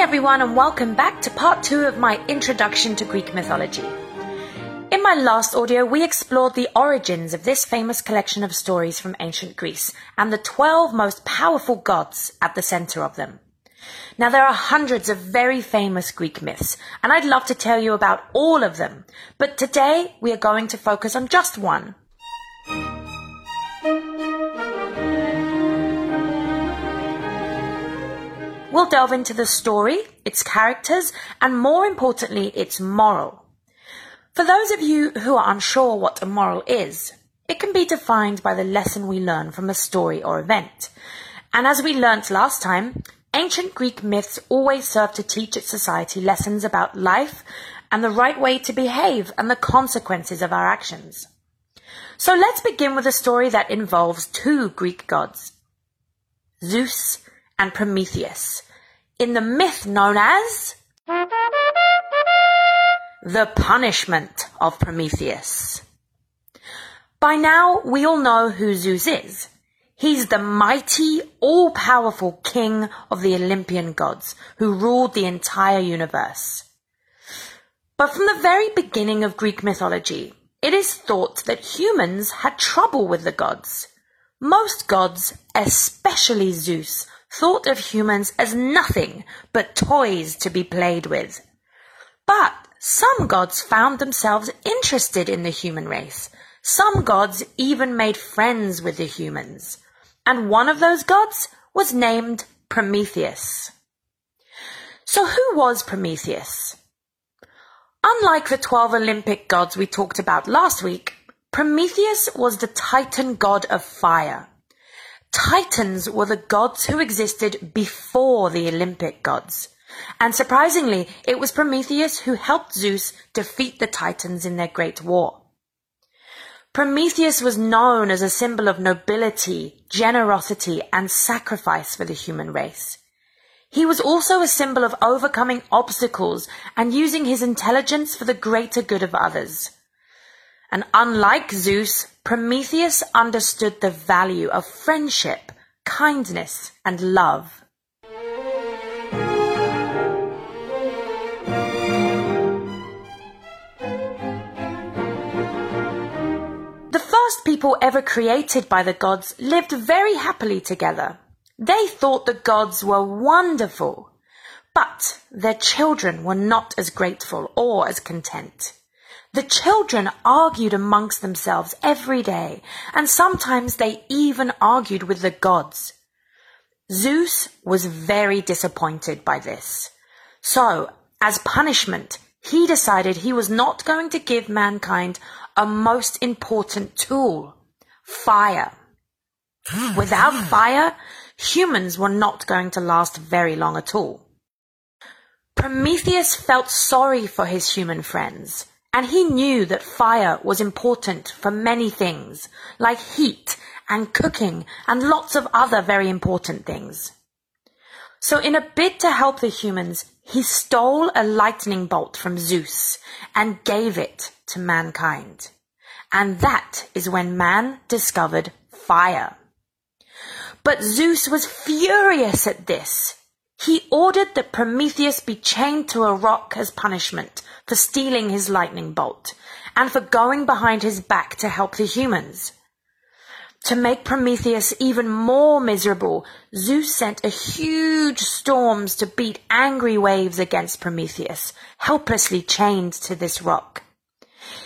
Everyone, and welcome back to part two of my introduction to Greek mythology. In my last audio, we explored the origins of this famous collection of stories from ancient Greece and the 12 most powerful gods at the center of them. Now, there are hundreds of very famous Greek myths, and I'd love to tell you about all of them, but today we are going to focus on just one. We'll delve into the story, its characters, and more importantly, its moral. For those of you who are unsure what a moral is, it can be defined by the lesson we learn from a story or event. And as we learnt last time, ancient Greek myths always serve to teach its society lessons about life and the right way to behave and the consequences of our actions. So let's begin with a story that involves two Greek gods, Zeus and Prometheus, in the myth known as the punishment of Prometheus. By now, we all know who Zeus is. He's the mighty, all-powerful king of the Olympian gods who ruled the entire universe. But from the very beginning of Greek mythology, it is thought that humans had trouble with the gods. Most gods, especially Zeus, thought of humans as nothing but toys to be played with. But some gods found themselves interested in the human race. Some gods even made friends with the humans. And one of those gods was named Prometheus. So who was Prometheus? Unlike the 12 Olympic gods we talked about last week, Prometheus was the titan god of fire. Titans were the gods who existed before the Olympic gods. And surprisingly, it was Prometheus who helped Zeus defeat the Titans in their great war. Prometheus was known as a symbol of nobility, generosity, and sacrifice for the human race. He was also a symbol of overcoming obstacles and using his intelligence for the greater good of others. And unlike Zeus, Prometheus understood the value of friendship, kindness, and love. The first people ever created by the gods lived very happily together. They thought the gods were wonderful, but their children were not as grateful or as content. The children argued amongst themselves every day, and sometimes they even argued with the gods. Zeus was very disappointed by this. So, as punishment, he decided he was not going to give mankind a most important tool fire. Without fire, humans were not going to last very long at all. Prometheus felt sorry for his human friends and he knew that fire was important for many things, like heat and cooking and lots of other very important things. So in a bid to help the humans, he stole a lightning bolt from Zeus and gave it to mankind. And that is when man discovered fire. But Zeus was furious at this. He ordered that Prometheus be chained to a rock as punishment for stealing his lightning bolt and for going behind his back to help the humans. To make Prometheus even more miserable, Zeus sent a huge storms to beat angry waves against Prometheus, helplessly chained to this rock.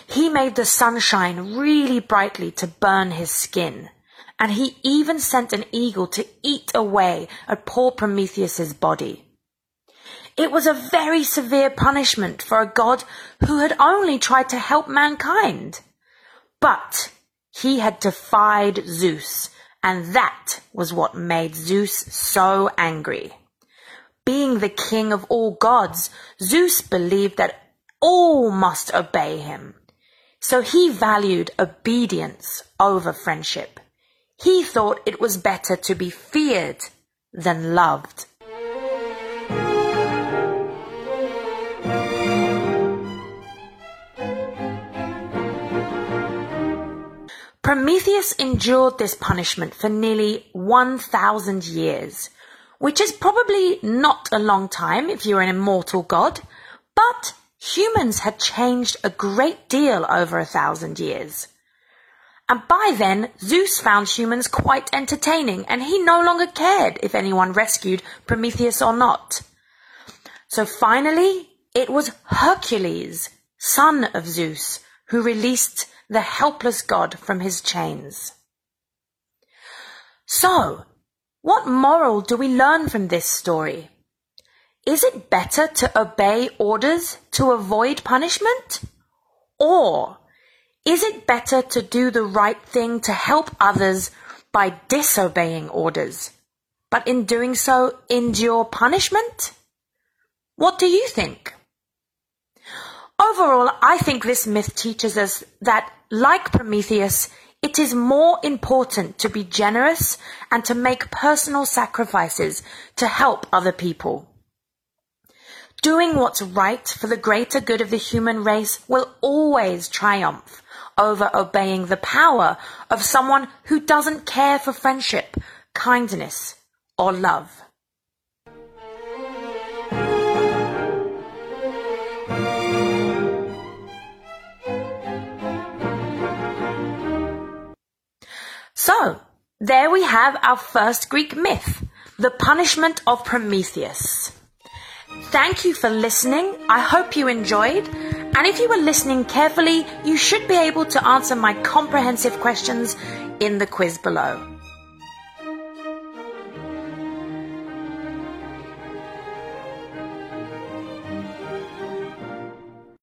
He made the sun shine really brightly to burn his skin, and he even sent an eagle to eat away at poor Prometheus's body. It was a very severe punishment for a god who had only tried to help mankind. But he had defied Zeus, and that was what made Zeus so angry. Being the king of all gods, Zeus believed that all must obey him. So he valued obedience over friendship. He thought it was better to be feared than loved. Prometheus endured this punishment for nearly 1,000 years. which is probably not a long time if you're an immortal god, but humans had changed a great deal over a thousand years. And by then, Zeus found humans quite entertaining, and he no longer cared if anyone rescued Prometheus or not. So finally, it was Hercules, son of Zeus, who released the helpless god from his chains. So, what moral do we learn from this story? Is it better to obey orders to avoid punishment? Or is it better to do the right thing to help others by disobeying orders, but in doing so endure punishment? What do you think? Overall, I think this myth teaches us that, like Prometheus, it is more important to be generous and to make personal sacrifices to help other people. Doing what's right for the greater good of the human race will always triumph over obeying the power of someone who doesn't care for friendship, kindness, or love. So, there we have our first Greek myth, the punishment of Prometheus. Thank you for listening. I hope you enjoyed. And if you were listening carefully, you should be able to answer my comprehensive questions in the quiz below.